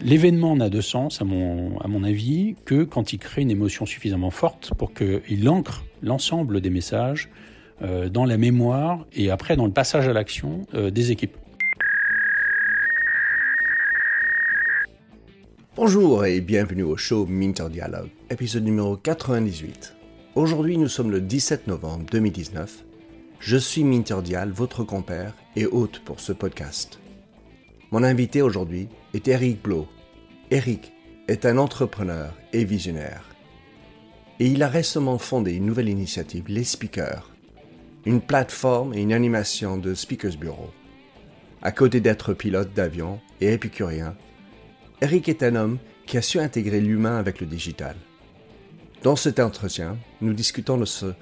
L'événement n'a de sens, à mon, avis, que quand il crée une émotion suffisamment forte pour qu'il ancre l'ensemble des messages euh, dans la mémoire et après dans le passage à l'action euh, des équipes. Bonjour et bienvenue au show Minter Dialogue, épisode numéro 98. Aujourd'hui, nous sommes le 17 novembre 2019. Je suis Minter Dial, votre compère et hôte pour ce podcast. Mon invité aujourd'hui est Eric Blo. Eric est un entrepreneur et visionnaire. Et il a récemment fondé une nouvelle initiative, Les Speakers, une plateforme et une animation de Speakers Bureau. À côté d'être pilote d'avion et épicurien, Eric est un homme qui a su intégrer l'humain avec le digital. Dans cet entretien, nous discutons de ce...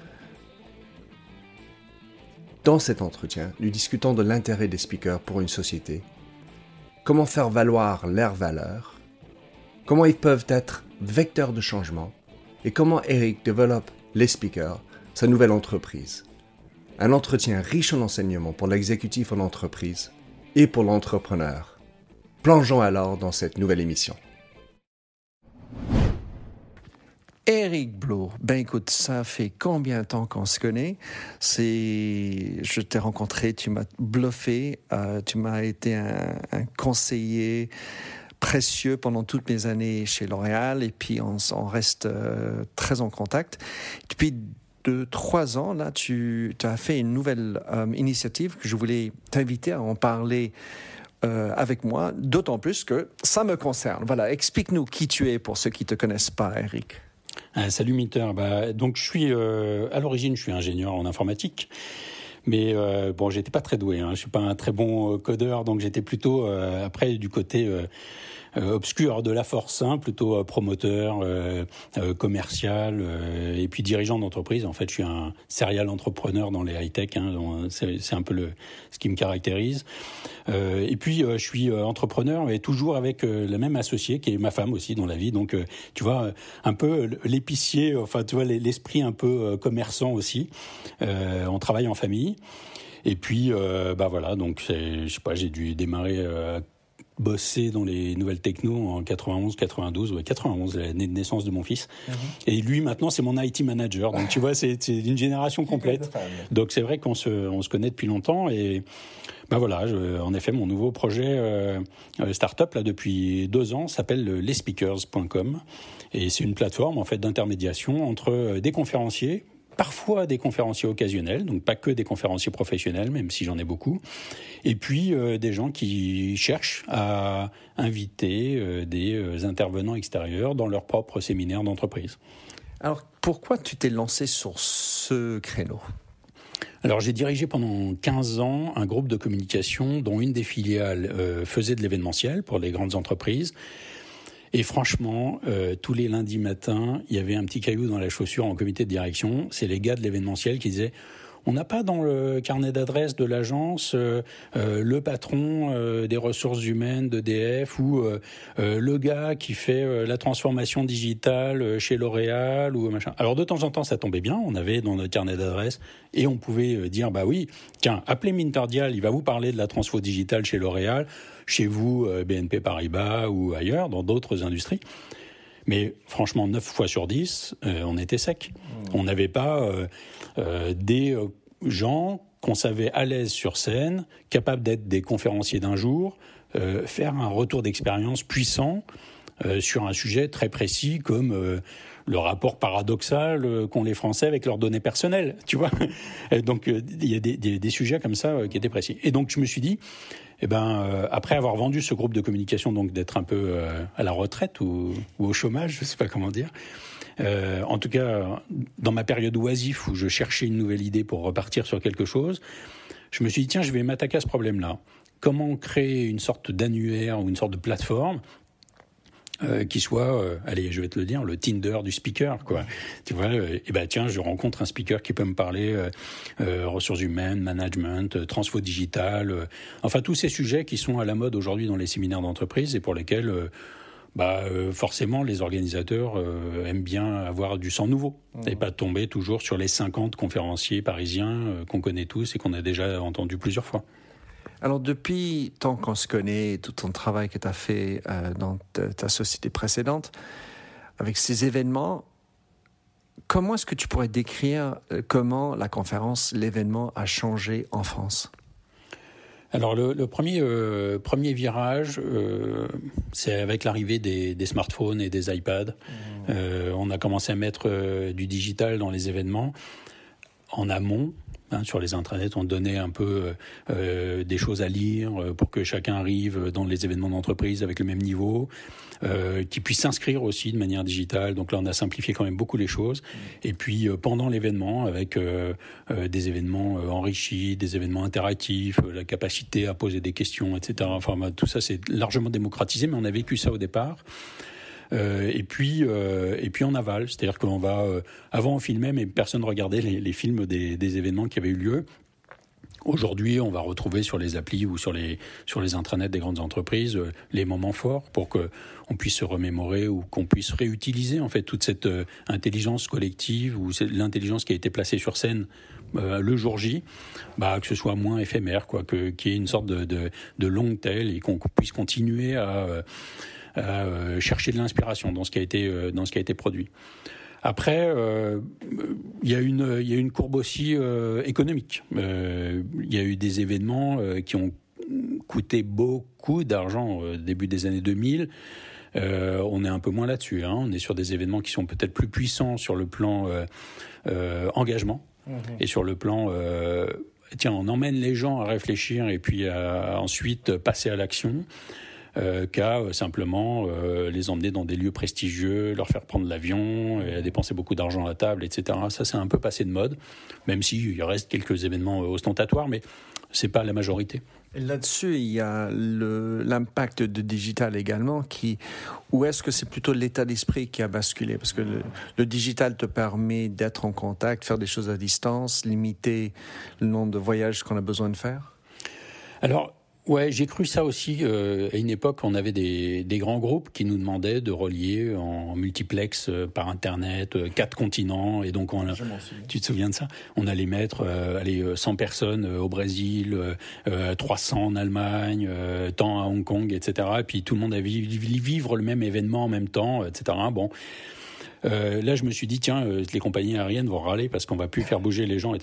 Dans cet entretien, nous discutons de l'intérêt des speakers pour une société, comment faire valoir leurs valeurs, comment ils peuvent être vecteurs de changement et comment Eric développe les speakers, sa nouvelle entreprise. Un entretien riche en enseignements pour l'exécutif en entreprise et pour l'entrepreneur. Plongeons alors dans cette nouvelle émission. Eric Blo, ben écoute, ça fait combien de temps qu'on se connaît? C'est, je t'ai rencontré, tu m'as bluffé, euh, tu m'as été un, conseiller précieux pendant toutes mes années chez L'Oréal et puis on, reste euh, très en contact. Depuis deux, trois ans, là, tu, as fait une nouvelle euh, initiative que je voulais t'inviter à en parler avec moi, d'autant plus que ça me concerne. Voilà, explique-nous qui tu es pour ceux qui ne te connaissent pas, Eric. Ah, salut Minter. Bah, donc je suis euh, à l'origine, je suis ingénieur en informatique. Mais euh, bon, j'étais pas très doué. Hein. Je suis pas un très bon codeur, donc j'étais plutôt après du côté euh, obscur de la force, hein, plutôt euh, promoteur, euh, commercial et puis dirigeant d'entreprise. En fait, je suis un serial entrepreneur dans les high tech. Hein, c'est un peu le ce qui me caractérise. et puis, je suis entrepreneur et toujours avec la même associée qui est ma femme aussi dans la vie. Donc, tu vois, un peu l'épicier, enfin, tu vois, l'esprit un peu commerçant aussi. on travaille en famille. Et puis, bah voilà, donc je sais pas, j'ai dû démarrer bossé dans les nouvelles techno en 91, 92, ouais, 91, l'année de naissance de mon fils. Mhm. Et lui, maintenant, c'est mon IT manager. Donc, tu vois, c'est une génération complète. Donc, c'est vrai qu'on se, on se connaît depuis longtemps et, ben voilà, je, en effet, mon nouveau projet euh, euh startup là depuis deux ans s'appelle lespeakers.com et c'est une plateforme en fait d'intermédiation entre euh, des conférenciers parfois des conférenciers occasionnels, donc pas que des conférenciers professionnels, même si j'en ai beaucoup, et puis euh, des gens qui cherchent à inviter euh, des euh, intervenants extérieurs dans leur propre séminaire d'entreprise. Alors pourquoi tu t'es lancé sur ce créneau? Alors j'ai dirigé pendant 15 ans un groupe de communication dont une des filiales faisait de l'événementiel pour les grandes entreprises. Et franchement, euh, tous les lundis matins, il y avait un petit caillou dans la chaussure en comité de direction. C'est les gars de l'événementiel qui disaient on n'a pas dans le carnet d'adresse de l'agence euh, euh, le patron des ressources humaines d'EDF ou le gars qui fait la transformation digitale chez L'Oréal ou machin. Alors de temps en temps, ça tombait bien. On avait dans notre carnet d'adresse et on pouvait dire bah oui, tiens, appelez Minterdial, il va vous parler de la transfo digitale chez L'Oréal chez vous, euh, BNP Paribas ou ailleurs, dans d'autres industries. Mais franchement, 9 fois sur 10, euh, on était sec. Mmh. On n'avait pas euh, des gens qu'on savait à l'aise sur scène, capables d'être des conférenciers d'un jour, faire un retour d'expérience puissant sur un sujet très précis comme le rapport paradoxal qu'ont les Français avec leurs données personnelles, tu vois. donc il y a des, des, sujets comme ça qui étaient précis. Et donc je me suis dit, eh ben, euh, après avoir vendu ce groupe de communication, donc d'être un peu euh, à la retraite ou, au chômage, je sais pas comment dire. Euh, en tout cas, dans ma période oisif où je cherchais une nouvelle idée pour repartir sur quelque chose, je me suis dit tiens, je vais m'attaquer à ce problème-là. Comment créer une sorte d'annuaire ou une sorte de plateforme euh, qui soit, euh, allez, je vais te le dire, le Tinder du speaker, quoi. Tu vois, euh, et ben tiens, je rencontre un speaker qui peut me parler ressources humaines, management, transfo digital, enfin tous ces sujets qui sont à la mode aujourd'hui dans les séminaires d'entreprise et pour lesquels bah, euh, forcément, les organisateurs euh, aiment bien avoir du sang nouveau mmh. et pas tomber toujours sur les 50 conférenciers parisiens euh, qu'on connaît tous et qu'on a déjà entendu plusieurs fois. Alors, depuis tant qu'on se connaît, tout ton travail que tu as fait dans ta, société précédente, avec ces événements, comment est-ce que tu pourrais décrire comment la conférence, l'événement a changé en France? Alors le, premier, euh, premier virage, euh, c'est avec l'arrivée des, smartphones et des iPads. Mmh. Euh, on a commencé à mettre du digital dans les événements en amont. Hein, sur les intranets, on donnait un peu des choses à lire pour que chacun arrive dans les événements d'entreprise avec le même niveau. Euh, qui puisse s'inscrire aussi de manière digitale. Donc là, on a simplifié quand même beaucoup les choses. Et puis euh, pendant l'événement, avec euh, des événements enrichis, des événements interactifs, la capacité à poser des questions, etc. Enfin, bah, tout ça, c'est largement démocratisé, mais on a vécu ça au départ. et puis et puis en aval, c'est-à-dire qu'on va avant on filmait mais personne ne regardait les, films des, des, événements qui avaient eu lieu. Aujourd'hui, on va retrouver sur les applis ou sur les, sur les intranets des grandes entreprises euh, les moments forts pour qu'on puisse se remémorer ou qu'on puisse réutiliser en fait toute cette euh, intelligence collective ou l'intelligence qui a été placée sur scène euh, le jour J, bah, que ce soit moins éphémère, quoi, que, qu'il y ait une sorte de, de, de longue telle et qu'on puisse continuer à, à chercher de l'inspiration dans ce qui a été, dans ce qui a été produit. Après, euh, il y, a une, y a une courbe aussi euh, économique. Euh, il y a eu des événements qui ont coûté beaucoup d'argent au début des années 2000. on est un peu moins là-dessus. Hein. On est sur des événements qui sont peut-être plus puissants sur le plan engagement mmh. et sur le plan tiens, on emmène les gens à réfléchir et puis à ensuite passer à l'action euh, qu'à euh, simplement euh, les emmener dans des lieux prestigieux, leur faire prendre l'avion, et dépenser beaucoup d'argent à la table, etc. Ça, c'est un peu passé de mode, même s'il reste quelques événements ostentatoires, mais c'est pas la majorité. Là-dessus, il y a l'impact de digital également, qui, ou est-ce que c'est plutôt l'état d'esprit qui a basculé? Parce que le, le digital te permet d'être en contact, faire des choses à distance, limiter le nombre de voyages qu'on a besoin de faire? Alors, Ouais, j'ai cru ça aussi. Euh, à une époque, on avait des, des, grands groupes qui nous demandaient de relier en multiplex euh, par Internet euh, quatre continents. Et donc, on tu te souviens de ça? On allait mettre allez, 100 personnes au Brésil, 300 en Allemagne, tant à Hong Kong, etc. Et puis tout le monde allait vivre le même événement en même temps, etc. Bon. là, je me suis dit, tiens, les compagnies aériennes vont râler parce qu'on va plus faire bouger les gens. Et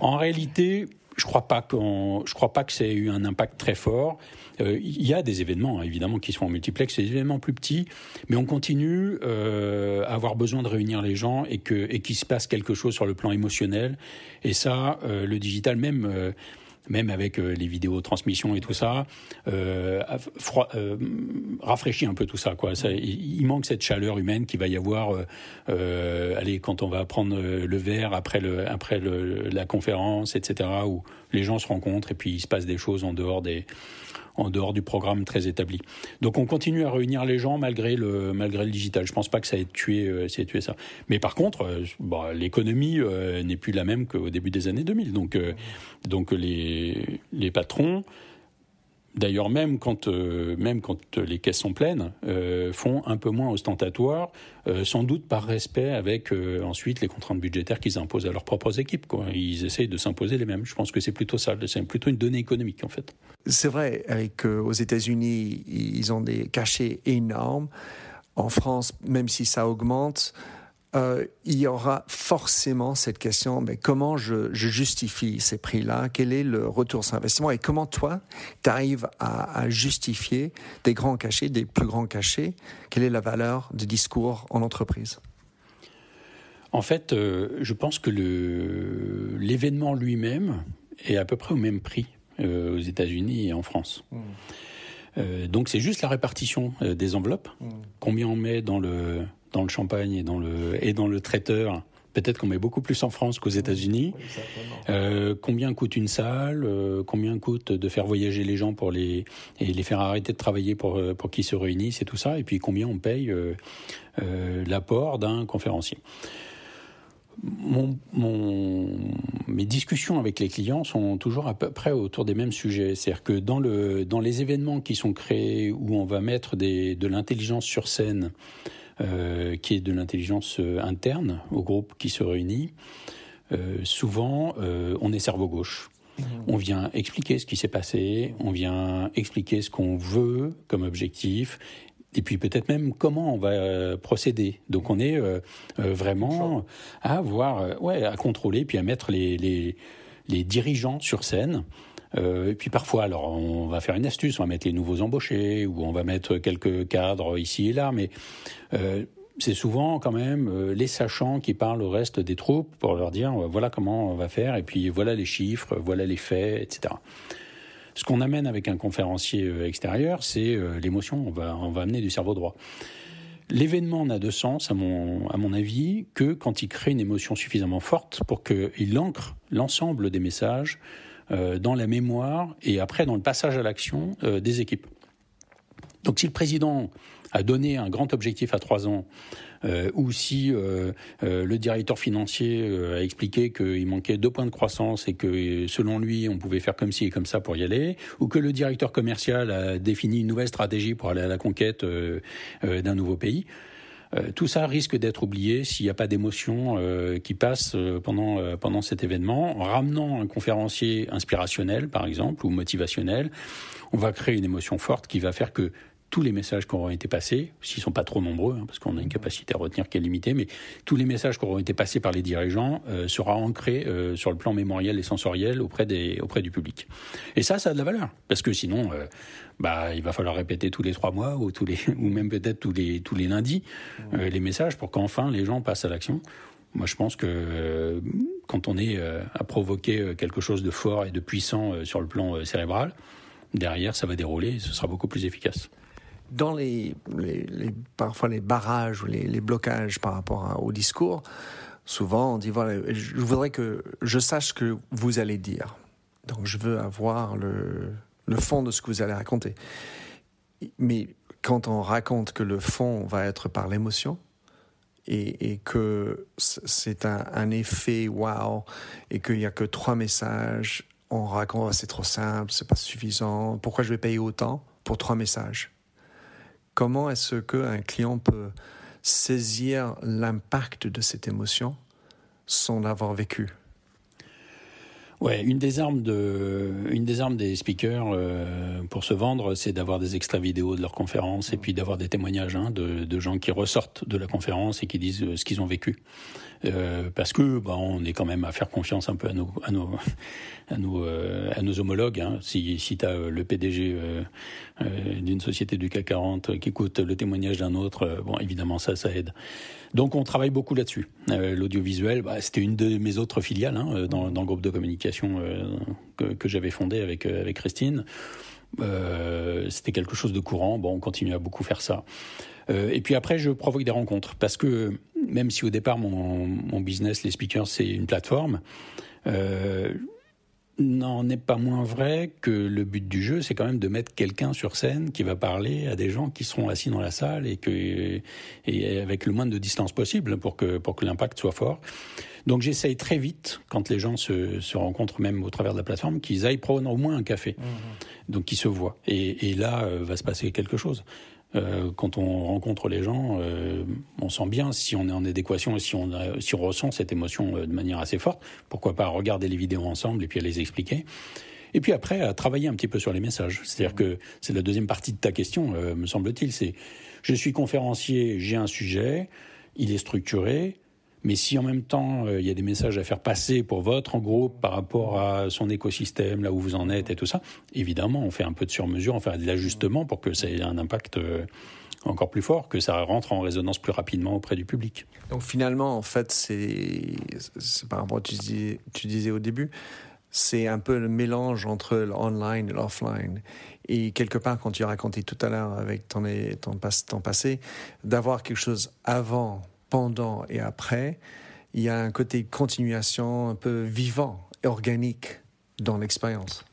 En réalité, je crois pas qu'on, je crois pas que ait eu un impact très fort. Euh, il y a des événements évidemment qui sont en multiplex, des événements plus petits, mais on continue euh, à avoir besoin de réunir les gens et que et qu'il se passe quelque chose sur le plan émotionnel. Et ça, euh, le digital même euh, même avec euh, les vidéos transmissions et tout ça, euh, euh, rafraîchit un peu tout ça. Quoi. Ça, il, manque cette chaleur humaine qui va y avoir. Euh, allez, quand on va prendre le verre après, le, après le, la conférence, etc., où les gens se rencontrent et puis il se passe des choses en dehors des en dehors du programme très établi. Donc on continue à réunir les gens malgré le, malgré le digital. Je pense pas que ça ait tué, euh, ça, ait tué ça. Mais par contre, euh, bah, l'économie euh, n'est plus la même qu'au début des années 2000. Donc, donc les, les patrons D'ailleurs, même quand, euh, même quand les caisses sont pleines, euh, font un peu moins ostentatoire, euh, sans doute par respect avec ensuite les contraintes budgétaires qu'ils imposent à leurs propres équipes. Quoi. Ils essayent de s'imposer les mêmes. Je pense que c'est plutôt ça, c'est plutôt une donnée économique en fait. C'est vrai, avec aux États-Unis, ils ont des cachets énormes. En France, même si ça augmente, euh, il y aura forcément cette question, mais comment je, justifie ces prix-là? Quel est le retour sur investissement? Et comment toi, tu arrives à, justifier des grands cachets, des plus grands cachets? Quelle est la valeur du discours en entreprise? En fait, euh, je pense que l'événement lui-même est à peu près au même prix euh, aux États-Unis et en France. Mmh. donc c'est juste la répartition des enveloppes. Mmh. Combien on met dans le dans le champagne et dans le, et dans le traiteur. Peut-être qu'on met beaucoup plus en France qu'aux États-Unis. Euh, combien coûte une salle? Euh, Combien coûte de faire voyager les gens pour les et les faire arrêter de travailler pour euh, pour qu'ils se réunissent et tout ça? Et puis combien on paye l'apport d'un conférencier? Mes discussions avec les clients sont toujours à peu près autour des mêmes sujets. C'est-à-dire que dans, le, dans les événements qui sont créés où on va mettre des, de l'intelligence sur scène, euh, qui est de l'intelligence euh, interne au groupe qui se réunit, euh, souvent on est cerveau gauche. Mmh. On vient expliquer ce qui s'est passé, on vient expliquer ce qu'on veut comme objectif, et puis peut-être même comment on va procéder. Donc on est euh, euh, vraiment à voir, ouais, à contrôler, puis à mettre les, les, les dirigeants sur scène. Et puis parfois, alors on va faire une astuce, on va mettre les nouveaux embauchés ou on va mettre quelques cadres ici et là, mais c'est souvent quand même les sachants qui parlent au reste des troupes pour leur dire voilà comment on va faire et puis voilà les chiffres, voilà les faits, etc. Ce qu'on amène avec un conférencier euh, extérieur, c'est euh, l'émotion. On va, on va amener du cerveau droit. L'événement n'a de sens, à mon, à mon avis, que quand il crée une émotion suffisamment forte pour qu'il ancre l'ensemble des messages euh, dans la mémoire et après dans le passage à l'action des équipes. Donc si le président a donné un grand objectif à trois ans, euh, ou si euh, euh, le directeur financier a expliqué qu'il manquait deux points de croissance et que selon lui on pouvait faire comme ci et comme ça pour y aller, ou que le directeur commercial a défini une nouvelle stratégie pour aller à la conquête d'un nouveau pays. Tout ça risque d'être oublié s'il n'y a pas d'émotion qui passe pendant, pendant cet événement. En ramenant un conférencier inspirationnel, par exemple, ou motivationnel, on va créer une émotion forte qui va faire que tous les messages qui auront été passés, s'ils ne sont pas trop nombreux, hein, parce qu'on a une capacité à retenir qui est limitée, mais tous les messages qui auront été passés par les dirigeants euh, sera ancré euh, sur le plan mémoriel et sensoriel auprès, des, auprès du public. Et ça, ça a de la valeur, parce que sinon, euh, bah, il va falloir répéter tous les trois mois ou, tous les, ou même peut-être tous les, tous les lundis euh, les messages pour qu'enfin les gens passent à l'action. Moi, je pense que quand on est à provoquer quelque chose de fort et de puissant sur le plan cérébral, derrière, ça va dérouler et ce sera beaucoup plus efficace dans les, parfois les barrages ou les, blocages par rapport au discours, souvent on dit voilà, je voudrais que je sache ce que vous allez dire. Donc je veux avoir le, fond de ce que vous allez raconter. Mais quand on raconte que le fond va être par l'émotion, et, que c'est un, effet wow et qu'il n'y a que trois messages, on raconte c'est trop simple, c'est pas suffisant, pourquoi je vais payer autant pour trois messages? Comment est-ce qu'un client peut saisir l'impact de cette émotion sans l'avoir vécu Ouais, une des armes de, une des armes des speakers euh, pour se vendre, c'est d'avoir des extraits vidéo de leur conférence et puis d'avoir des témoignages hein, de, de, gens qui ressortent de la conférence et qui disent euh, ce qu'ils ont vécu. Euh, parce que bah, on est quand même à faire confiance un peu à nos à nos à nos, euh, à nos homologues. Hein. Si, si tu as euh, le PDG d'une société du CAC 40 qui écoute le témoignage d'un autre, bon évidemment ça ça aide. Donc on travaille beaucoup là-dessus. L'audiovisuel, bah, c'était une de mes autres filiales hein, dans, dans, le groupe de communication que, que j'avais fondé avec avec Christine. c'était quelque chose de courant. Bon, on continue à beaucoup faire ça. Euh, et puis après, je provoque des rencontres parce que même si au départ mon, mon business, les speakers, c'est une plateforme, euh, n'en est pas moins vrai que le but du jeu, c'est quand même de mettre quelqu'un sur scène qui va parler à des gens qui seront assis dans la salle et, que, et avec le moins de distance possible pour que, pour que l'impact soit fort. Donc j'essaye très vite, quand les gens se, se, rencontrent même au travers de la plateforme, qu'ils aillent prendre au moins un café, mmh. donc qu'ils se voient. Et, et là, euh, va se passer quelque chose. Euh, quand on rencontre les gens, euh, on sent bien si on est en adéquation et si on, si on ressent cette émotion euh, de manière assez forte. Pourquoi pas regarder les vidéos ensemble et puis à les expliquer. Et puis après, à travailler un petit peu sur les messages. C'est-à-dire que c'est la deuxième partie de ta question, me semble-t-il. C'est je suis conférencier, j'ai un sujet, il est structuré, mais si en même temps, euh, il y a des messages à faire passer pour votre groupe par rapport à son écosystème, là où vous en êtes et tout ça, évidemment, on fait un peu de sur-mesure, on fait de l'ajustement pour que ça ait un impact euh, encore plus fort, que ça rentre en résonance plus rapidement auprès du public. Donc finalement, en fait, c'est par rapport à ce que tu disais, tu disais au début, c'est un peu le mélange entre l'online et l'offline. Et quelque part, quand tu as raconté tout à l'heure avec ton, ton, ton passé, d'avoir quelque chose avant pendant et après, il y a un côté continuation un peu vivant et organique dans l'expérience.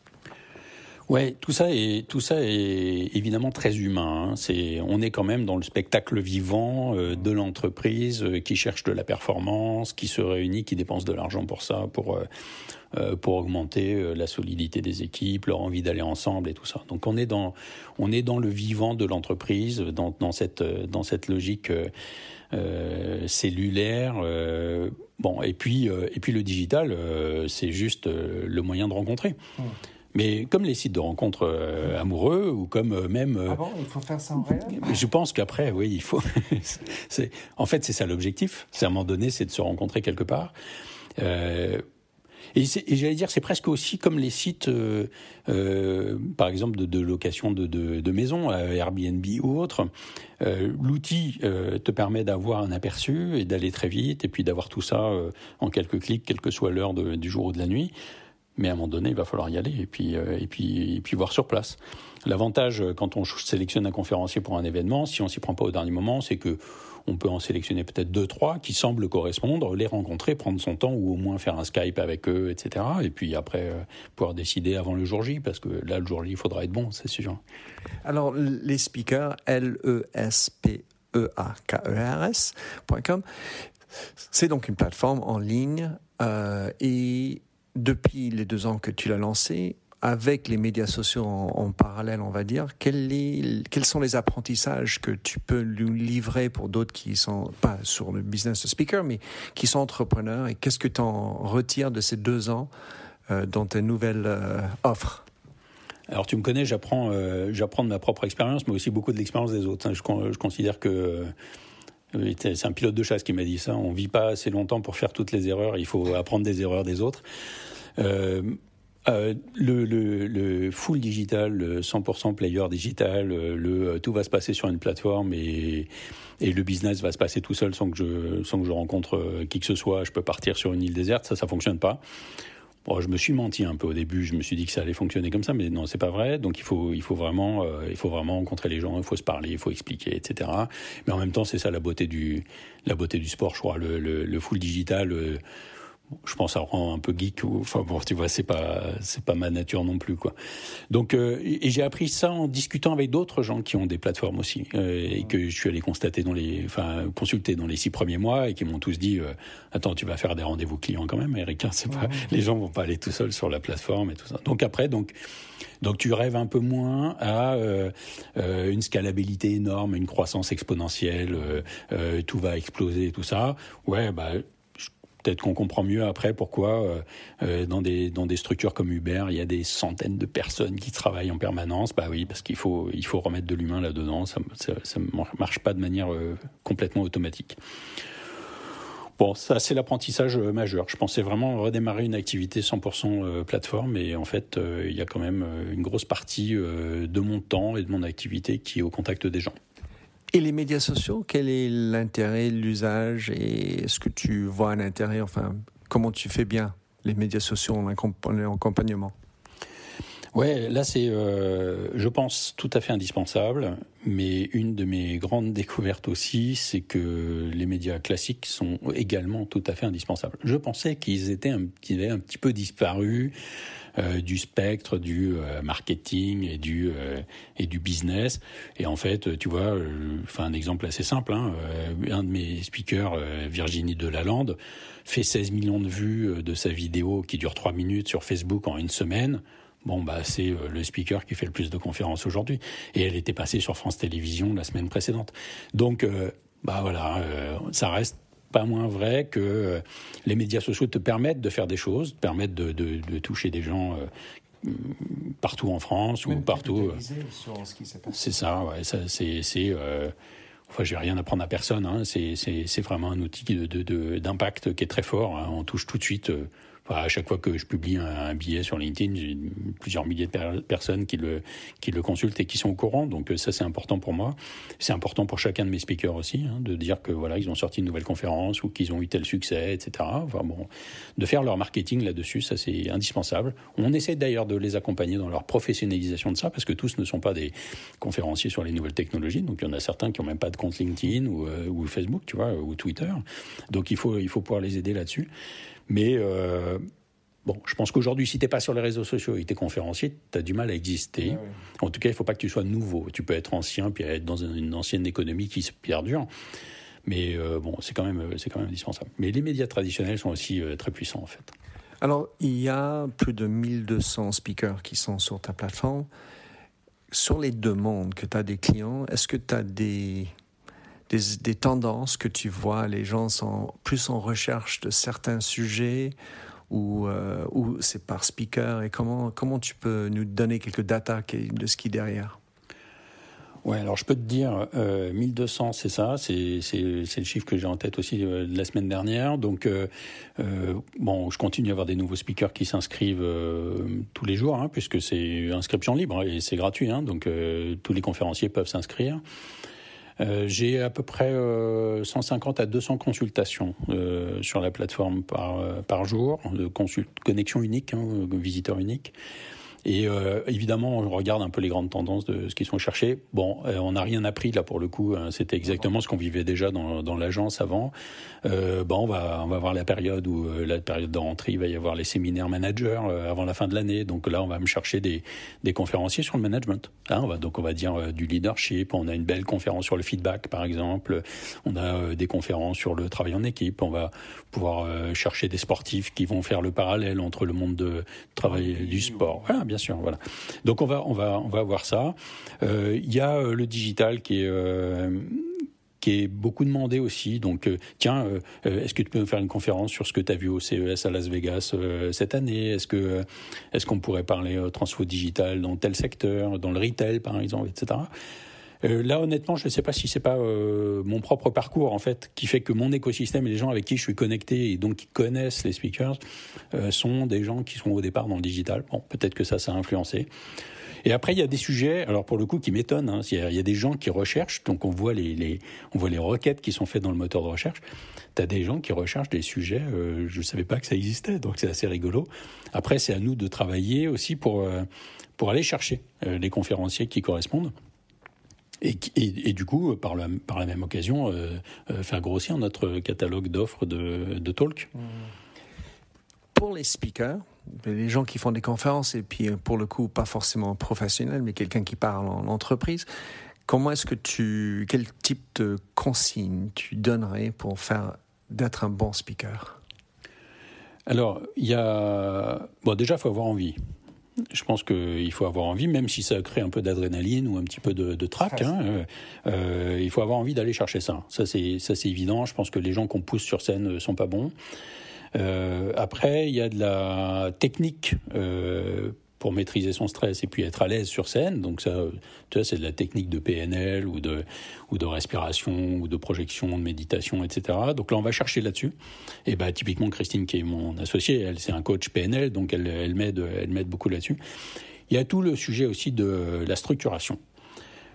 Ouais, tout ça est tout ça est évidemment très humain. Hein. C'est on est quand même dans le spectacle vivant euh, de l'entreprise euh, qui cherche de la performance, qui se réunit, qui dépense de l'argent pour ça, pour euh, pour augmenter la solidité des équipes, leur envie d'aller ensemble et tout ça. Donc on est dans on est dans le vivant de l'entreprise, dans, dans cette dans cette logique cellulaire. bon et puis et puis le digital, c'est juste le moyen de rencontrer. Mmh. Mais comme les sites de rencontres euh, amoureux ou comme euh, même. Euh, ah bon, il faut faire ça en réel? Je pense qu'après, oui, il faut. en fait, c'est ça l'objectif. C'est à un moment donné, c'est de se rencontrer quelque part. Et, j'allais dire, c'est presque aussi comme les sites, par exemple, de, location de, de, de maisons, Airbnb ou autre. L'outil te permet d'avoir un aperçu et d'aller très vite, et puis d'avoir tout ça en quelques clics, quelle que soit l'heure du jour ou de la nuit. Mais à un moment donné, il va falloir y aller et puis, euh, et puis, et puis voir sur place. L'avantage, euh, quand on sélectionne un conférencier pour un événement, si on s'y prend pas au dernier moment, c'est que on peut en sélectionner peut-être deux, trois qui semblent correspondre, les rencontrer, prendre son temps ou au moins faire un Skype avec eux, etc. Et puis après, euh, pouvoir décider avant le jour J, parce que là, le jour J, il faudra être bon, c'est sûr. Alors, les speakers, L-E-S-P-E-A-K-E-R-S.com, c'est donc une plateforme en ligne euh, et depuis les deux ans que tu l'as lancé, avec les médias sociaux en, parallèle, on va dire, quels sont les apprentissages que tu peux nous livrer pour d'autres qui sont, pas sur le business speaker, mais qui sont entrepreneurs et qu'est-ce que tu en retires de ces deux ans euh, dans tes nouvelles euh, offres? Alors tu me connais, j'apprends, euh, j'apprends de ma propre expérience, mais aussi beaucoup de l'expérience des autres. Je, considère que c'est un pilote de chasse qui m'a dit ça. On vit pas assez longtemps pour faire toutes les erreurs. Il faut apprendre des erreurs des autres. Euh, euh, le, le, le, full digital, le 100% player digital, euh, le tout va se passer sur une plateforme et, et le business va se passer tout seul sans que je sans que je rencontre qui que ce soit. Je peux partir sur une île déserte, ça ça fonctionne pas. Bon, je me suis menti un peu au début. Je me suis dit que ça allait fonctionner comme ça, mais non, c'est pas vrai. Donc il faut, il faut vraiment, il faut vraiment rencontrer les gens, il faut se parler, il faut expliquer, etc. Mais en même temps, c'est ça la beauté du, la beauté du sport, je crois. Le, le, le full digital je pense, ça rend un peu geek. Ou, enfin bon, tu vois, c'est pas, c'est pas ma nature non plus, quoi. Donc, euh, et j'ai appris ça en discutant avec d'autres gens qui ont des plateformes aussi, euh, et que je suis allé constater dans les, enfin, consulter dans les six premiers mois, et qui m'ont tous dit, euh, attends, tu vas faire des rendez-vous clients quand même, Eric. Hein, c'est pas, les gens vont pas aller tout seuls sur la plateforme et tout ça. Donc après, donc. Donc tu rêves un peu moins à une scalabilité énorme, une croissance exponentielle, tout va exploser, tout ça. Ouais, bah peut-être qu'on comprend mieux après pourquoi euh, euh, dans, des, dans des structures comme Uber, il y a des centaines de personnes qui travaillent en permanence. Bah oui, parce qu'il faut, il faut remettre de l'humain là-dedans. Ça ne marche pas de manière euh, complètement automatique. Bon, ça c'est l'apprentissage majeur. Je pensais vraiment redémarrer une activité 100% plateforme, et en fait, il y a quand même une grosse partie de mon temps et de mon activité qui est au contact des gens. Et les médias sociaux, quel est l'intérêt, l'usage et est-ce que tu vois un intérêt, enfin, comment tu fais bien les médias sociaux en accompagnement? Ouais, là c'est, euh, je pense, tout à fait indispensable. Mais une de mes grandes découvertes aussi, c'est que les médias classiques sont également tout à fait indispensables. Je pensais qu'ils étaient qu'ils avaient un petit peu disparu euh, du spectre du euh, marketing et du euh, et du business. Et en fait, tu vois, enfin un exemple assez simple. Hein, un de mes speakers, Virginie Delalande, fait 16 millions de vues de sa vidéo qui dure 3 minutes sur Facebook en une semaine. Bon, bah, c'est le speaker qui fait le plus de conférences aujourd'hui. Et elle était passée sur France Télévisions la semaine précédente. Donc, bah voilà, ça reste pas moins vrai que euh, les médias sociaux te permettent de faire des choses, te permettent de, de, toucher des gens euh, partout en France ou partout. Euh, c'est ça, ouais, ça c'est. Euh, enfin, j'ai rien à prendre à personne. Hein, c'est vraiment un outil d'impact de, qui est très fort. Hein, on touche tout de suite à chaque fois que je publie un, billet sur LinkedIn, j'ai plusieurs milliers de personnes qui le, qui le consultent et qui sont au courant. Donc euh, ça, c'est important pour moi. C'est important pour chacun de mes speakers aussi, hein, de dire que voilà, ils ont sorti une nouvelle conférence ou qu'ils ont eu tel succès, etc. Enfin, bon, de faire leur marketing là-dessus, ça c'est indispensable. On essaie d'ailleurs de les accompagner dans leur professionnalisation de ça, parce que tous ne sont pas des conférenciers sur les nouvelles technologies. Donc il y en a certains qui n'ont même pas de compte LinkedIn ou, euh, ou Facebook, tu vois, ou Twitter. Donc il faut, il faut pouvoir les aider là-dessus. Mais euh, Bon, je pense qu'aujourd'hui, si tu n'es pas sur les réseaux sociaux et tu es conférencier, tu as du mal à exister. En tout cas, il ne faut pas que tu sois nouveau. Tu peux être ancien, puis être dans une ancienne économie qui se perdure. Mais euh, bon, c'est quand, même, quand même indispensable. Mais les médias traditionnels sont aussi euh, très puissants, en fait. Alors, il y a plus de 1200 speakers qui sont sur ta plateforme. Sur les demandes que tu as des clients, est-ce que tu as des, des, tendances que tu vois Les gens sont plus en recherche de certains sujets ou, euh, c'est par speaker Et comment, comment tu peux nous donner quelques datas de ce qui est derrière? Ouais, alors je peux te dire, euh, 1200, c'est ça, c'est le chiffre que j'ai en tête aussi euh, de la semaine dernière. Donc, euh, euh, bon, je continue à avoir des nouveaux speakers qui s'inscrivent euh, tous les jours, hein, puisque c'est inscription libre et c'est gratuit, hein, donc tous les conférenciers peuvent s'inscrire. J'ai à peu près 150 à 200 consultations sur la plateforme par, par jour, de connexion unique, hein, visiteur unique. Et euh, évidemment, on regarde un peu les grandes tendances de ce qu'ils sont cherchés. Bon, euh, on n'a rien appris là pour le coup. Hein. C'était exactement ce qu'on vivait déjà dans, l'agence avant. Euh, bon, on va on va voir la période où euh, la période de il va y avoir les séminaires managers euh, avant la fin de l'année. Donc là, on va me chercher des, des conférenciers sur le management. Hein, on va donc on va dire du leadership. On a une belle conférence sur le feedback, par exemple. On a des conférences sur le travail en équipe. On va pouvoir chercher des sportifs qui vont faire le parallèle entre le monde de travail du sport. Sûr. Voilà. Donc on va on va on va voir ça. Euh, il y a euh, le digital qui est euh, qui est beaucoup demandé aussi. Donc, tiens, est-ce que tu peux nous faire une conférence sur ce que tu as vu au CES à Las Vegas cette année? Est-ce que est-ce qu'on pourrait parler transfo digital dans tel secteur, dans le retail par exemple, etc. là, honnêtement, je ne sais pas si c'est pas mon propre parcours en fait qui fait que mon écosystème et les gens avec qui je suis connecté et donc qui connaissent les speakers sont des gens qui sont au départ dans le digital. Bon, peut-être que ça, ça a influencé. Et après, il y a des sujets, alors pour le coup, qui m'étonnent. Hein. Il, y a des gens qui recherchent, donc on voit les, on voit les requêtes qui sont faites dans le moteur de recherche. Tu as des gens qui recherchent des sujets, euh, je ne savais pas que ça existait, donc c'est assez rigolo. Après, c'est à nous de travailler aussi pour, euh, pour aller chercher euh, les conférenciers qui correspondent. Et, et, du coup, par la, par la même occasion, faire grossir notre catalogue d'offres de, de talk. Mmh. Pour les speakers, les gens qui font des conférences, et puis pour le coup, pas forcément professionnel, mais quelqu'un qui parle en entreprise, comment est-ce que tu, quel type de consigne tu donnerais pour faire d'être un bon speaker? Alors, il y a, bon, déjà, il faut avoir envie. Je pense qu'il faut avoir envie, même si ça crée un peu d'adrénaline ou un petit peu de, de trac. Hein, euh, euh, il faut avoir envie d'aller chercher ça. Ça, c'est évident. Je pense que les gens qu'on pousse sur scène ne sont pas bons. Euh, après, il y a de la technique euh, pour maîtriser son stress et puis être à l'aise sur scène. Donc ça, tu vois, c'est de la technique de PNL ou de, ou de respiration ou de projection, de méditation, etc. Donc là, on va chercher là-dessus. Et bah, typiquement, Christine, qui est mon associée, elle, c'est un coach PNL, donc elle, elle elle m'aide beaucoup là-dessus. Il y a tout le sujet aussi de la structuration.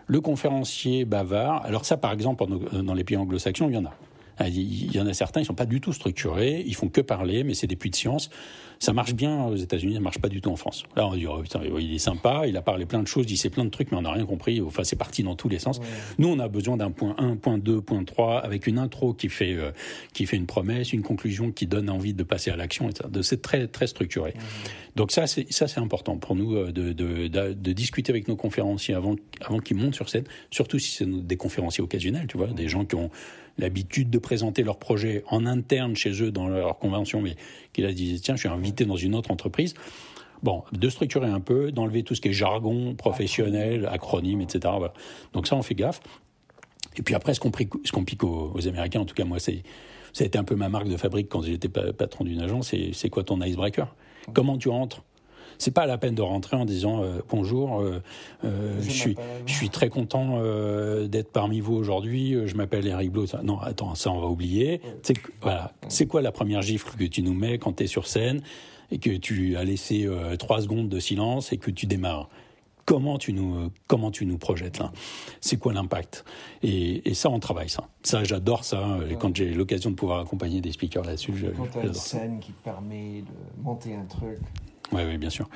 Le conférencier bavard, alors ça, par exemple, dans les pays anglo-saxons, il y en a. Ah, il y en a certains, ils sont pas du tout structurés, ils font que parler, mais c'est des puits de science. Ça marche bien aux États-Unis, ça marche pas du tout en France. Là, on dit, oh, putain, il est sympa, il a parlé plein de choses, il sait plein de trucs, mais on n'a rien compris. Enfin, c'est parti dans tous les sens. Nous, on a besoin d'un point 1, point 2, point 3, avec une intro qui fait, euh, qui fait une promesse, une conclusion qui donne envie de passer à l'action, etc. C'est très, très structuré. Donc ça, c'est, ça, c'est important pour nous euh, de, de, de, de, discuter avec nos conférenciers avant, avant qu'ils montent sur scène, surtout si c'est des conférenciers occasionnels, tu vois, des gens qui ont l'habitude de présenter leur projet en interne chez eux dans leur convention, mais qui là disaient tiens, je suis invité dans une autre entreprise. Bon, de structurer un peu, d'enlever tout ce qui est jargon professionnel, acronyme, etc. Donc ça, on fait gaffe. Et puis après, ce qu'on pique aux, Américains, en tout cas moi, c'est ça a été un peu ma marque de fabrique quand j'étais patron d'une agence. C'est quoi ton icebreaker? Comment tu rentres c'est pas la peine de rentrer en disant euh, bonjour, euh, euh, je, suis, je suis très content d'être parmi vous aujourd'hui. Je m'appelle Eric Blo. Non, attends, ça on va oublier. C'est voilà, c'est quoi la première gifle que tu nous mets quand tu es sur scène et que tu as laissé trois secondes de silence et que tu démarres? Comment tu nous comment tu nous projettes là? C'est quoi l'impact? Et, et, ça on travaille ça ça j'adore ça et quand j'ai l'occasion de pouvoir accompagner des speakers là-dessus quand une scène qui permet de monter un truc oui, oui, bien sûr.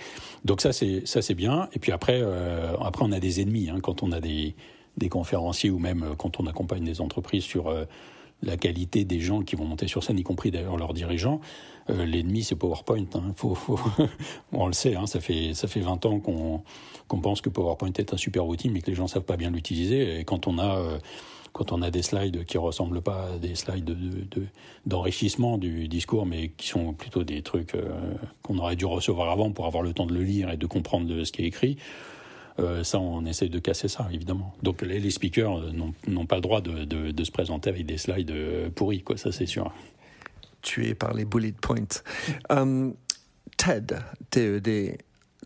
Donc ça, c'est ça, c'est bien. Et puis après, euh, après, on a des ennemis hein, quand on a des, des conférenciers ou même euh, quand on accompagne des entreprises sur euh, la qualité des gens qui vont monter sur scène, y compris d'ailleurs leurs dirigeants. Euh, l'ennemi, c'est PowerPoint. Hein. Faut, faut... on le sait, hein, ça, fait, ça fait 20 ans qu'on qu'on pense que PowerPoint est un super outil, mais que les gens savent pas bien l'utiliser. Et quand on a... Quand on a des slides qui ressemblent pas à des slides d'enrichissement de, du discours, mais qui sont plutôt des trucs euh, qu'on aurait dû recevoir avant pour avoir le temps de le lire et de comprendre ce qui est écrit, euh, ça, on essaye de casser ça, évidemment. Donc les, speakers euh, n'ont pas le droit de, se présenter avec des slides pourris, quoi, ça c'est sûr. Tué par les bullet points. Um, TED, TED,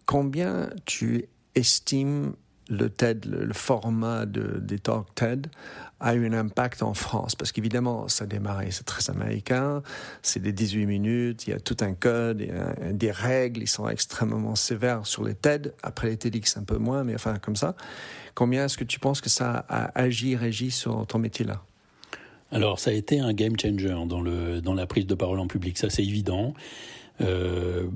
combien tu estimes le TED, le, format de, des talks TED, a eu un impact en France Parce qu'évidemment, ça a démarré, c'est très américain, c'est des 18 minutes, il y a tout un code, il y a des règles, ils sont extrêmement sévères sur les TED. Après les TEDx, un peu moins, mais enfin comme ça. Combien est-ce que tu penses que ça a agi, régi sur ton métier-là? Alors, ça a été un game changer dans, la prise de parole en public, ça c'est évident. Euh,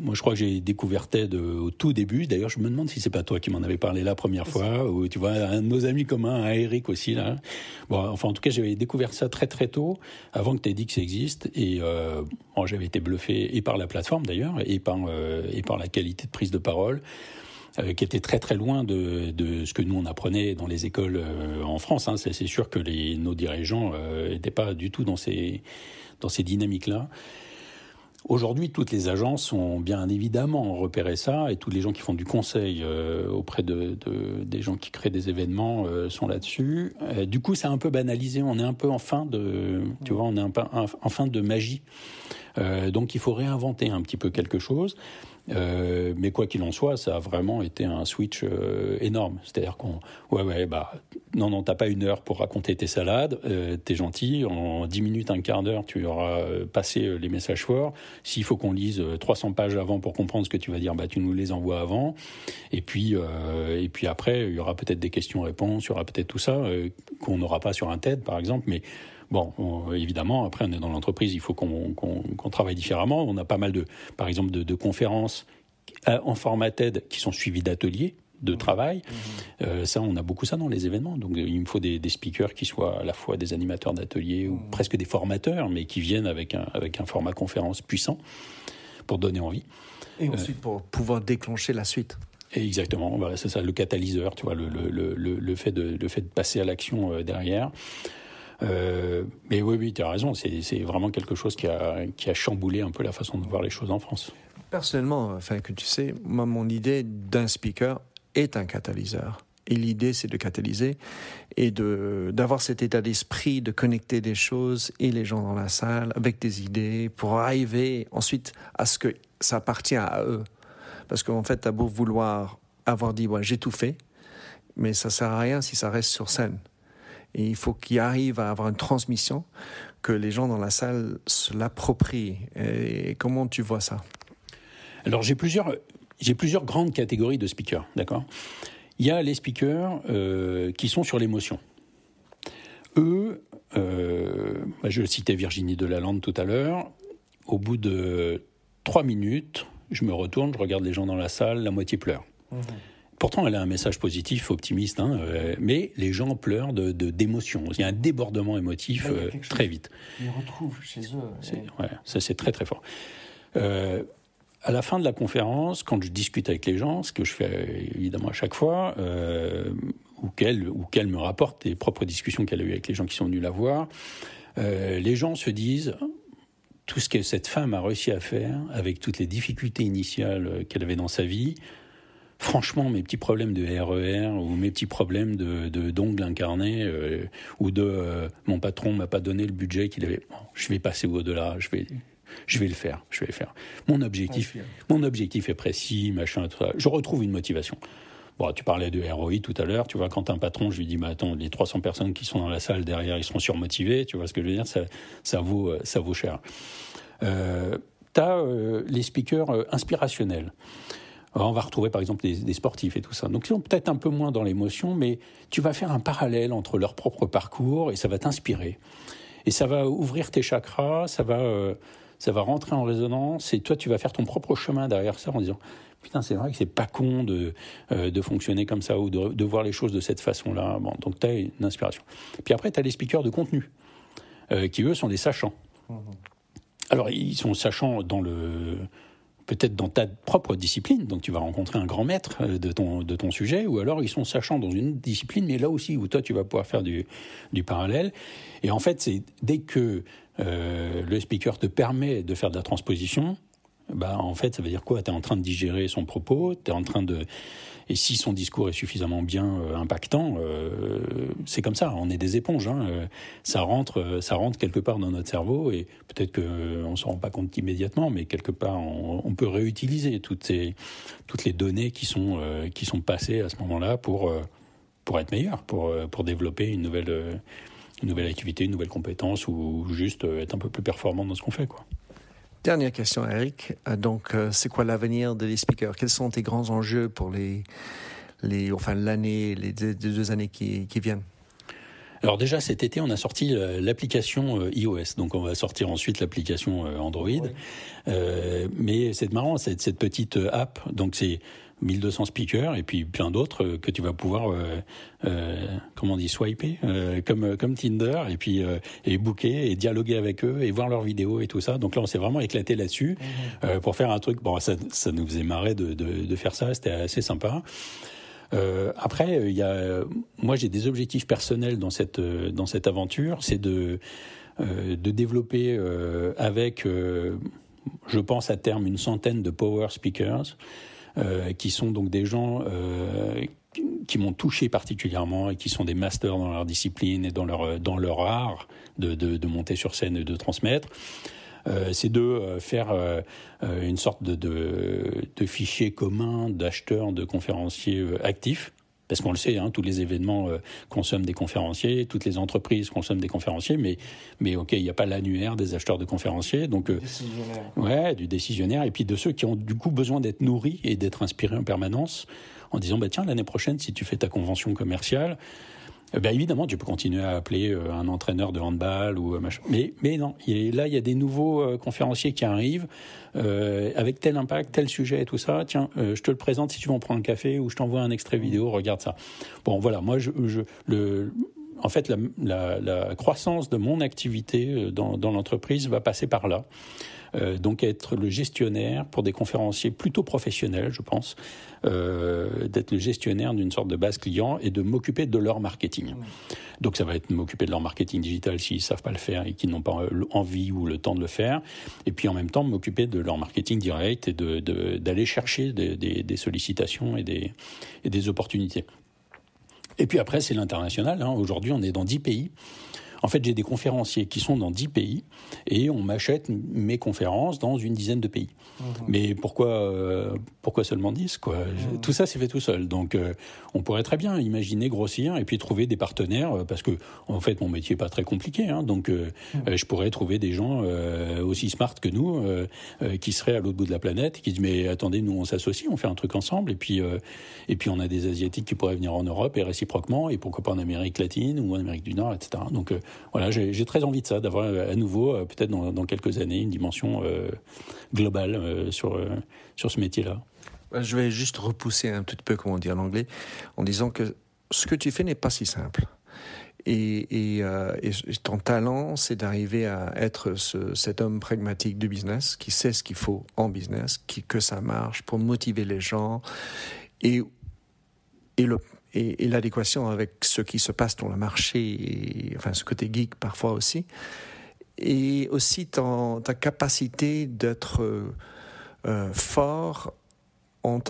moi, je crois que j'ai découvert TED au tout début. D'ailleurs, je me demande si c'est pas toi qui m'en avais parlé la première fois, ou tu vois, un de nos amis communs, un Eric aussi là. Bon, enfin, en tout cas, j'avais découvert ça très très tôt, avant que TEDx existe, et euh, j'avais été bluffé et par la plateforme d'ailleurs, et par euh, et par la qualité de prise de parole. Euh, qui était très très loin de, de, ce que nous on apprenait dans les écoles euh, en France. Hein. C'est sûr que les, nos dirigeants n'étaient pas du tout dans ces dans ces dynamiques là. Aujourd'hui, toutes les agences ont bien évidemment repéré ça et tous les gens qui font du conseil euh, auprès de, des gens qui créent des événements euh, sont là-dessus. Euh, du coup, c'est un peu banalisé. On est un peu en fin de, tu vois, on est un peu en fin de magie. donc, il faut réinventer un petit peu quelque chose. Euh, mais quoi qu'il en soit, ça a vraiment été un switch euh, énorme. C'est-à-dire qu'on, ouais, ouais, bah, non, non, t'as pas une heure pour raconter tes salades, euh, t'es gentil, en 10 minutes, un quart d'heure, tu auras passé les messages forts. S'il faut qu'on lise 300 pages avant pour comprendre ce que tu vas dire, bah, tu nous les envoies avant. Et puis, et puis après, il y aura peut-être des questions-réponses, il y aura peut-être tout ça qu'on n'aura pas sur un TED, par exemple, mais Bon, évidemment, après, on est dans l'entreprise, il faut qu'on travaille différemment. On a pas mal de, par exemple, de, conférences euh, en format TED qui sont suivies d'ateliers de mmh. travail. Mmh. Euh, ça, on a beaucoup ça dans les événements. Donc, il me faut des, speakers qui soient à la fois des animateurs d'ateliers ou mmh. presque des formateurs, mais qui viennent avec un, avec un format conférence puissant pour donner envie. Et ensuite, pour pouvoir déclencher la suite. Exactement, c'est ça, le catalyseur, tu vois, le, le, le, le fait, de, le fait de passer à l'action euh, derrière. Euh, mais oui, oui, tu as raison, c'est vraiment quelque chose qui a, qui a chamboulé un peu la façon de voir les choses en France. Personnellement, enfin que tu sais, moi, mon idée d'un speaker est un catalyseur. Et l'idée, c'est de catalyser et d'avoir cet état d'esprit, de connecter des choses et les gens dans la salle avec des idées pour arriver ensuite à ce que ça appartient à eux. Parce qu'en fait, tu as beau vouloir avoir dit, ouais, j'ai tout fait, mais ça sert à rien si ça reste sur scène. Et il faut qu'il arrive à avoir une transmission, que les gens dans la salle se l'approprient. Et comment tu vois ça? Alors j'ai plusieurs, j'ai plusieurs grandes catégories de speakers, d'accord? Il y a les speakers euh, qui sont sur l'émotion. Eux, euh, bah, je citais Virginie Delalande tout à l'heure, au bout de trois minutes, je me retourne, je regarde les gens dans la salle, la moitié pleure. Mmh. Pourtant, elle a un message positif, optimiste, hein, euh, mais les gens pleurent de, d'émotion. Il y a un débordement émotif euh, très vite. Ils retrouvent chez eux. Ouais, ça, c'est très, très fort. Euh, à la fin de la conférence, quand je discute avec les gens, ce que je fais évidemment à chaque fois, ou qu'elle ou qu'elle me rapporte les propres discussions qu'elle a eues avec les gens qui sont venus la voir, les gens se disent tout ce que cette femme a réussi à faire, avec toutes les difficultés initiales qu'elle avait dans sa vie, franchement, mes petits problèmes de RER e ou mes petits problèmes de d'ongles incarnés euh, ou de euh, mon patron m'a pas donné le budget qu'il avait. je vais passer au-delà. Je vais je vais le faire. Je vais le faire. Mon objectif, mon objectif est précis, machin. Je retrouve une motivation. Bon, tu parlais de ROI tout à l'heure. Tu vois, quand un patron, je lui dis, mais attends, les 300 personnes qui sont dans la salle derrière, ils seront surmotivés. Tu vois ce que je veux dire ça, ça vaut, ça vaut cher. Euh, tu as les speakers inspirationnels on va retrouver par exemple des, sportifs et tout ça. Donc ils sont peut-être un peu moins dans l'émotion, mais tu vas faire un parallèle entre leur propre parcours et ça va t'inspirer. Et ça va ouvrir tes chakras, ça va, euh, ça va rentrer en résonance et toi tu vas faire ton propre chemin derrière ça en disant putain c'est vrai que c'est pas con de, euh, de fonctionner comme ça ou de, de voir les choses de cette façon-là. Bon, donc tu as une inspiration. Puis après tu as les speakers de contenu. qui eux sont des sachants. Mmh. Alors, ils sont sachants dans le peut-être dans ta propre discipline, donc tu vas rencontrer un grand maître euh, de ton, de ton sujet, ou alors ils sont sachants dans une discipline, mais là aussi où toi tu vas pouvoir faire du, du parallèle. Et en fait, c'est dès que euh, le speaker te permet de faire de la transposition, bah en fait, ça veut dire quoi? Tu es en train de digérer son propos, tu es en train de et si son discours est suffisamment bien euh, impactant, euh, c'est comme ça. On est des éponges. Hein. Euh, ça rentre, ça rentre quelque part dans notre cerveau et peut-être qu'on ne s'en rend pas compte immédiatement, mais quelque part on, peut réutiliser toutes les données qui sont qui sont passées à ce moment-là pour pour être meilleur, pour pour développer une nouvelle nouvelle activité, une nouvelle compétence ou juste être un peu plus performant dans ce qu'on fait, quoi. Dernière question, Eric. Euh, donc, euh, c'est quoi l'avenir de les speakers? Quels sont tes grands enjeux pour les, les, enfin, l'année, les deux, années qui, qui viennent? Alors déjà cet été, on a sorti euh, l'application iOS, donc on va sortir ensuite l'application Android. mais c'est marrant cette, cette petite app, donc c'est 1200 speakers et puis plein d'autres euh, que tu vas pouvoir, euh, euh, comment on dit, swiper, euh, comme, comme Tinder, et puis euh, et booker et dialoguer avec eux et voir leurs vidéos et tout ça. Donc là, on s'est vraiment éclaté là-dessus mhm. pour faire un truc. Bon, ça, ça nous faisait marrer de, de, de faire ça, c'était assez sympa. après, il y a, moi, j'ai des objectifs personnels dans cette dans cette aventure, c'est de de développer avec, je pense à terme, une centaine de power speakers. Euh, qui sont donc des gens euh, qui m'ont touché particulièrement et qui sont des masters dans leur discipline et dans leur, dans leur art de, de, monter sur scène et de transmettre. Euh, c'est de euh, faire euh, une sorte de, de fichier commun d'acheteurs, de conférenciers actifs parce qu'on le sait, hein, tous les événements euh, consomment des conférenciers, toutes les entreprises consomment des conférenciers, mais, mais ok, il n'y a pas l'annuaire des acheteurs de conférenciers, donc euh, ouais, du décisionnaire, et puis de ceux qui ont du coup besoin d'être nourris et d'être inspirés en permanence, en disant bah tiens l'année prochaine si tu fais ta convention commerciale, eh ben évidemment, tu peux continuer à appeler euh, un entraîneur de handball ou machin. Mais, mais non, là, il y a des nouveaux conférenciers qui arrivent euh, avec tel impact, tel sujet et tout ça. Tiens, euh, je te le présente si tu veux en prendre un café ou je t'envoie un extrait vidéo, regarde ça. Bon, voilà, moi, je, je le, en fait, la, la, la, croissance de mon activité euh, dans, dans l'entreprise va passer par là. Euh, donc être le gestionnaire pour des conférenciers plutôt professionnels, je pense, euh, d'être le gestionnaire d'une sorte de base client et de m'occuper de leur marketing. Donc ça va être m'occuper de leur marketing digital s'ils savent pas le faire et qu'ils n'ont pas envie ou le temps de le faire. Et puis en même temps m'occuper de leur marketing direct et d'aller de, chercher des, des, des, sollicitations et des, et des opportunités. Et puis après, c'est l'international. Hein. Aujourd'hui, on est dans 10 pays. En fait, j'ai des conférenciers qui sont dans 10 pays et on m'achète mes conférences dans une dizaine de pays. Mmh. Mais pourquoi, euh, pourquoi seulement 10 quoi? Mmh. Tout ça, c'est fait tout seul. Donc, euh, on pourrait très bien imaginer grossir et puis trouver des partenaires euh, parce que, en fait, mon métier n'est pas très compliqué. Hein, donc, mmh. je pourrais trouver des gens aussi smart que nous qui seraient à l'autre bout de la planète et qui disent Mais attendez, nous, on s'associe, on fait un truc ensemble. Et puis, et puis, on a des Asiatiques qui pourraient venir en Europe et réciproquement, et pourquoi pas en Amérique latine ou en Amérique du Nord, etc. Donc, voilà, j'ai très envie de ça, d'avoir euh, à nouveau, euh, peut-être dans, quelques années, une dimension euh, globale sur, sur ce métier-là. Je vais juste repousser un petit peu, comme on dit en anglais, en disant que ce que tu fais n'est pas si simple. Et, et, ton talent, c'est d'arriver à être ce, cet homme pragmatique du business, qui sait ce qu'il faut en business, qui, que ça marche, pour motiver les gens. Et, et le, et, l'adéquation avec ce qui se passe dans le marché, enfin ce côté geek parfois aussi, et aussi ta, capacité d'être euh, fort en,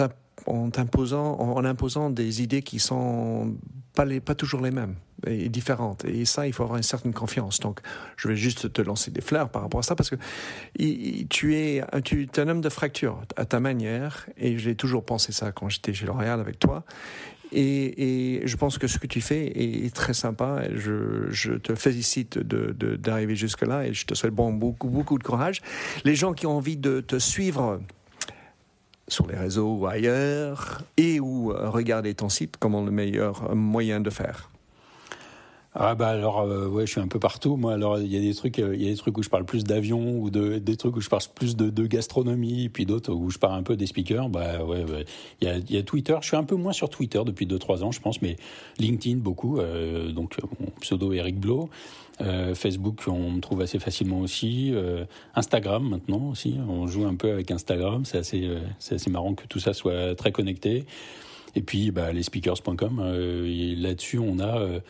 imposant, des idées qui sont pas, les, pas toujours les mêmes et différentes. Et ça, il faut avoir une certaine confiance. Donc, je vais juste te lancer des fleurs par rapport à ça parce que tu es un homme de fracture à ta manière. Et j'ai toujours pensé ça quand j'étais chez L'Oréal avec toi. Et, je pense que ce que tu fais est, très sympa. Je, te félicite d'arriver de, jusque-là et je te souhaite bon, beaucoup, beaucoup de courage. Les gens qui ont envie de te suivre sur les réseaux ou ailleurs et ou regarder ton site, comment le meilleur moyen de faire? Ah bah alors euh, ouais, je suis un peu partout. Moi, alors il y a des trucs, euh, il y a des trucs où je parle plus d'avion ou de, des trucs où je parle plus de, gastronomie, puis d'autres où je parle un peu des speakers. Bah ouais, il y, a, Twitter. Je suis un peu moins sur Twitter depuis 2-3 ans, je pense, mais LinkedIn beaucoup. Euh, donc mon pseudo Eric Blo. Facebook, on me trouve assez facilement aussi. Instagram maintenant aussi. On joue un peu avec Instagram. C'est assez, c'est assez marrant que tout ça soit très connecté. Et puis bah, les speakers.com. Là-dessus, on a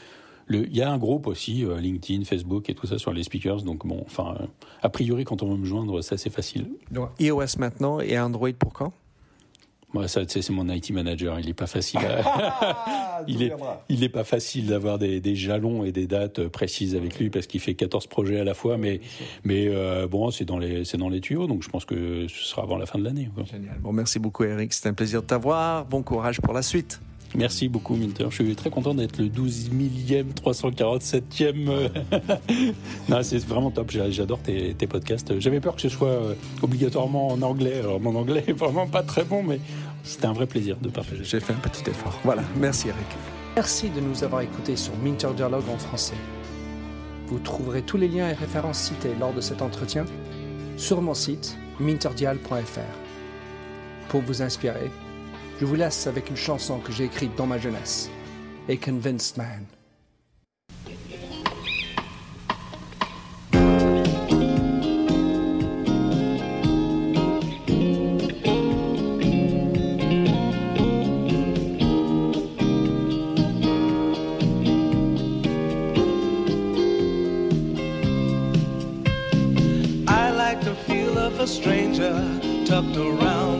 il y a un groupe aussi, euh, LinkedIn, Facebook et tout ça sur les speakers. Donc bon, enfin, euh, a priori, quand on veut me joindre, c'est facile. Donc iOS maintenant et Android pour quand? Moi, ça, c'est mon IT manager. Il n'est pas facile. il est, il est pas facile d'avoir des, des, jalons et des dates précises avec lui parce qu'il fait 14 projets à la fois. Mais, mais euh, bon, c'est dans les, c'est dans les tuyaux. Donc, je pense que ce sera avant la fin de l'année. Génial. Bon, merci beaucoup, Eric. C'était un plaisir de t'avoir. Bon courage pour la suite. Merci beaucoup, Minter. Je suis très content d'être le 12 millième, 347e. non, c'est vraiment top. J'adore tes, podcasts. J'avais peur que ce soit euh, obligatoirement en anglais. Alors, mon anglais est vraiment pas très bon, mais c'était un vrai plaisir de partager. J'ai fait un petit effort. Voilà. Merci, Eric. Merci de nous avoir écoutés sur Minter Dialogue en français. Vous trouverez tous les liens et références cités lors de cet entretien sur mon site minterdial.fr. Pour vous inspirer, je vous laisse avec une chanson que j'ai écrite dans ma jeunesse, A Convinced Man. Stranger tucked around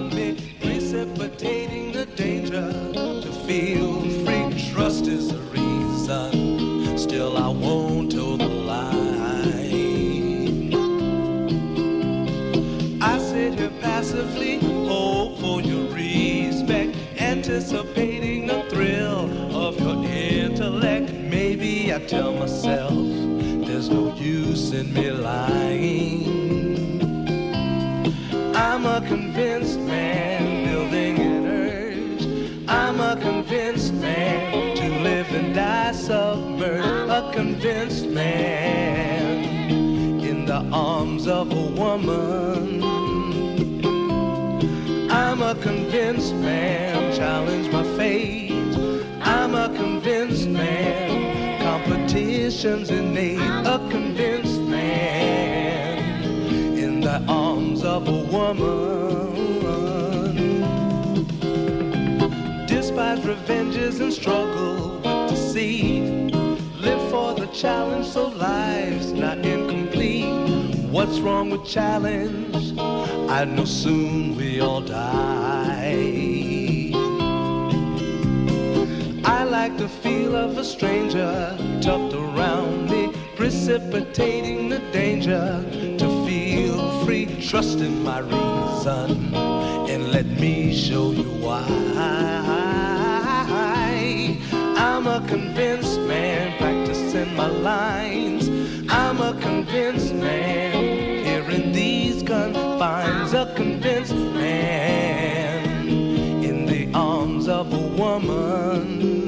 tell myself there's no use in me lying. I'm a convinced man building an urge. I'm a convinced man to live and die submerged. A convinced man in the arms of a woman. I'm a convinced man, competition's innate. A convinced man in the arms of a woman. despise revenges and struggle to see. Live for the challenge so life's not incomplete. What's wrong with challenge? I know soon we all die. Like the feel of a stranger tucked around me, precipitating the danger to feel free. Trust in my reason and let me show you why. I'm a convinced man, practicing my lines. I'm a convinced man, here in these confines. A convinced man, in the arms of a woman.